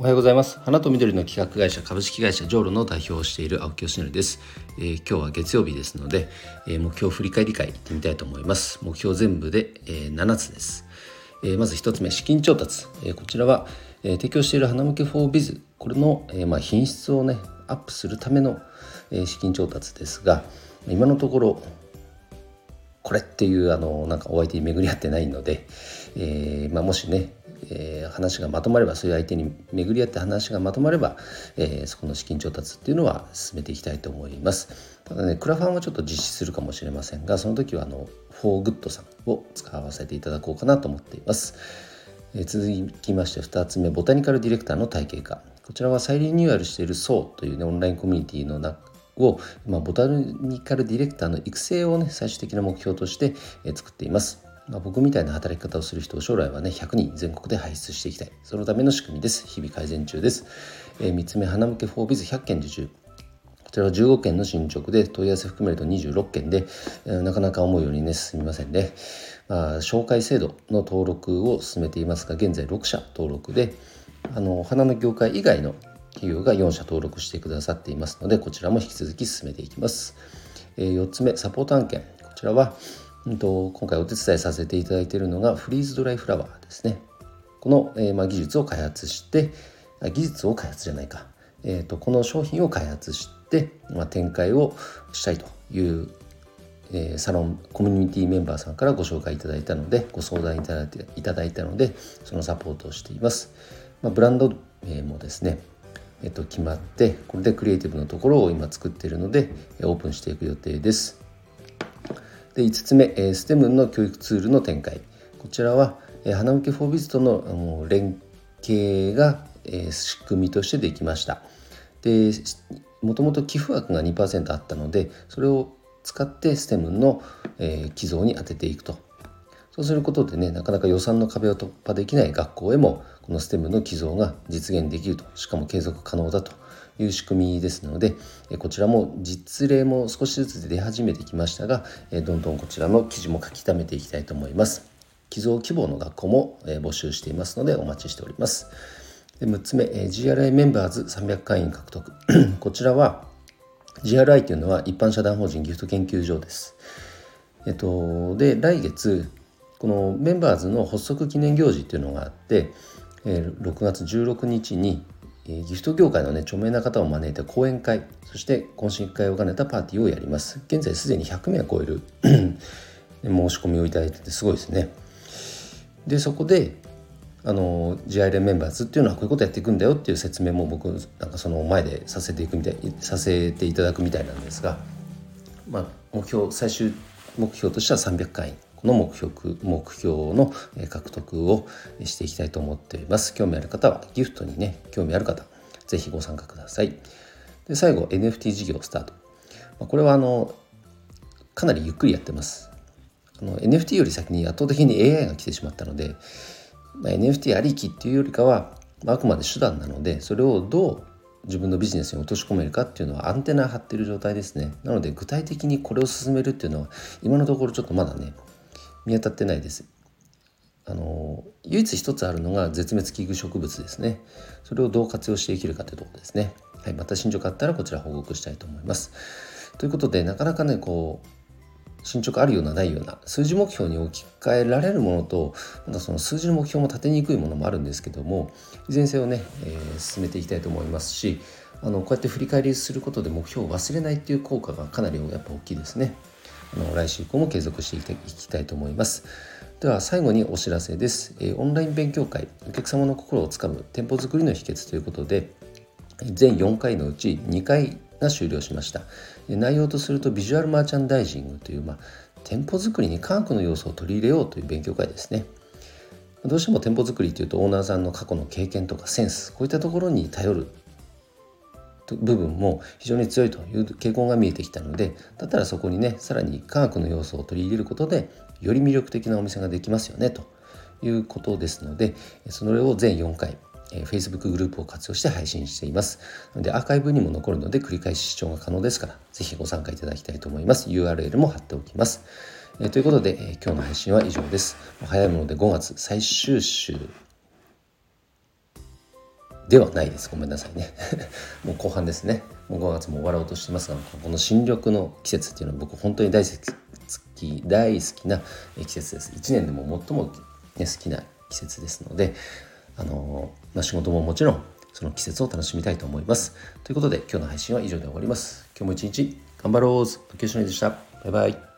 おはようございます。花と緑の企画会社株式会社ジョーロの代表をしている青木義則です、えー、今日は月曜日ですので、えー、目標振り返り会行ってみたいと思います。目標全部で、えー、7つです、えー、まず1つ目資金調達、えー、こちらは、えー、提供している花向けフォービズ。これの、えー、まあ品質をねアップするための、えー、資金調達ですが今のところこれっていうあのなんかお相手に巡り合ってないので、えーまあ、もしねえー、話がまとまればそういう相手に巡り合って話がまとまれば、えー、そこの資金調達っていうのは進めていきたいと思います。ただねクラファンはちょっと実施するかもしれませんがその時はあのフォーグッドさんを使わせていただこうかなと思っています、えー、続きまして2つ目ボタニカルディレクターの体系化。こちらは再リニューアルしている SO というねオンラインコミュニティの中を、まあ、ボタニカルディレクターの育成をね最終的な目標として、え作っています。まあ、僕みたいな働き方をする人を将来はね100人全国で輩出していきたい。そのための仕組みです。日々改善中です、えー、3つ目花向けフォービズ100件受注。こちらは15件の進捗で問い合わせ含めると26件で、えー、なかなか思うようにね進みませんね、まあ、紹介制度の登録を進めていますが現在6社登録であの花の業界以外の企業が4社登録してくださっていますのでこちらも引き続き進めていきます、え、4つ目サポート案件こちらはうんと、今回お手伝いさせていただいているのがフリーズドライフラワーですね。この、え、ま、技術を開発して技術を開発じゃないか、えーと、この商品を開発して、ま、展開をしたいという、え、サロンコミュニティメンバーさんからご紹介いただいたのでご相談いただいていただいたのでそのサポートをしています。まあ、ブランド名もですねえっと、決まってこれでクリエイティブのところを今作っているのでオープンしていく予定です。で5つ目、え STEM の教育ツールの展開。こちらは、え花向けフォービズとの連携が、え仕組みとしてできました。でもともと寄付額が2%あったのでそれを使って STEM の、え寄贈に充てていくと。そうすることでねなかなか予算の壁を突破できない学校へもこの STEM の寄贈が実現できるとしかも継続可能だという仕組みですのでこちらも実例も少しずつ出始めてきましたがどんどんこちらの記事も書き溜めていきたいと思います。寄贈希望の学校も募集していますのでお待ちしております。で6つ目 GRI メンバーズ300会員獲得。こちらは GRI というのは一般社団法人ギフト研究所です。えっとで来月このメンバーズの発足記念行事っていうのがあって6月16日にギフト業界のね著名な方を招いた講演会そして懇親会を兼ねたパーティーをやります。現在すでに100名を超える 申し込みをいただいててすごいですね。でそこであの GI 連メンバーズっていうのはこういうことやっていくんだよっていう説明も僕なんかその前でさせていくみたいさせていただくみたいなんですが、まあ、目標最終目標としては300回この目標目標の獲得をしていきたいと思っています。興味ある方はギフトにね興味ある方是非ご参加ください。で最後 NFT 事業スタート。これはあのかなりゆっくりやってます。あの NFT より先に圧倒的に AI が来てしまったので、まあ、NFT ありきっていうよりかはまあくまで手段なのでそれをどう自分のビジネスに落とし込めるかっていうのはアンテナ張ってる状態ですねなので具体的にこれを進めるっていうのは今のところちょっとまだね見当たってないです。あの唯一一つあるのが絶滅危惧植物ですね。それをどう活用していけるかというところですね。はい、また進捗あったらこちら報告したいと思います。ということでなかなかねこう進捗あるようなないような数字目標に置き換えられるものとまたその数字の目標も立てにくいものもあるんですけどもいずれにせよね、えー、進めていきたいと思いますしあのこうやって振り返りすることで目標を忘れないっていう効果がかなりやっぱ大きいですね。あの来週以降も継続していきたいと思います。では最後にお知らせです。えオンライン勉強会お客様の心をつかむ店舗作りの秘訣ということで全4回のうち2回が終了しました。内容とするとビジュアルマーチャンダイジングという、まあ、店舗作りに科学の要素を取り入れようという勉強会ですね。どうしても店舗作りというとオーナーさんの過去の経験とかセンスこういったところに頼る部分も非常に強いという傾向が見えてきたのでだったらそこにねさらに科学の要素を取り入れることでより魅力的なお店ができますよねということですのでそれを全4回 Facebook グループを活用して配信しています。のでアーカイブにも残るので繰り返し視聴が可能ですから、ぜひご参加いただきたいと思います。URL も貼っておきます。えということで、え今日の配信は以上です。早いもので5月最終週ではないです。ごめんなさいね。もう後半ですね。もう5月も終わろうとしてますがこの新緑の季節っていうのは僕本当に大好き大好きな季節です。1年でも最も、ね、好きな季節ですのであのまあ、仕事ももちろんその季節を楽しみたいと思います。ということで今日の配信は以上で終わります。今日も一日頑張ろう。秋吉でした。バイバイ。